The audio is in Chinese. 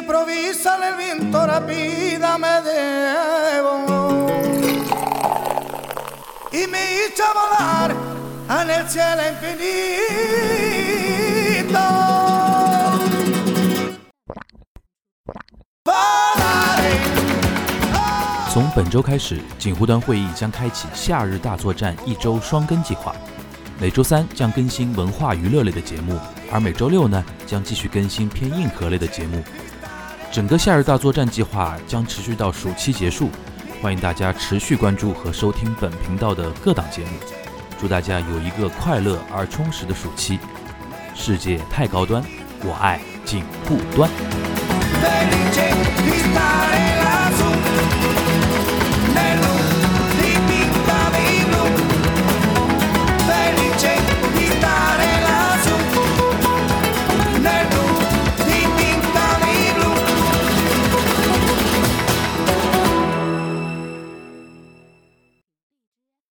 improvisa el viento rápida me debo y me echa a volar en el cielo infinito. Volaré. 从本周开始，锦湖端会议将开启夏日大作战一周双更计划。每周三将更新文化娱乐类的节目，而每周六呢将继续更新偏硬核类的节目。整个夏日大作战计划将持续到暑期结束，欢迎大家持续关注和收听本频道的各档节目。祝大家有一个快乐而充实的暑期。世界太高端，我爱锦户端。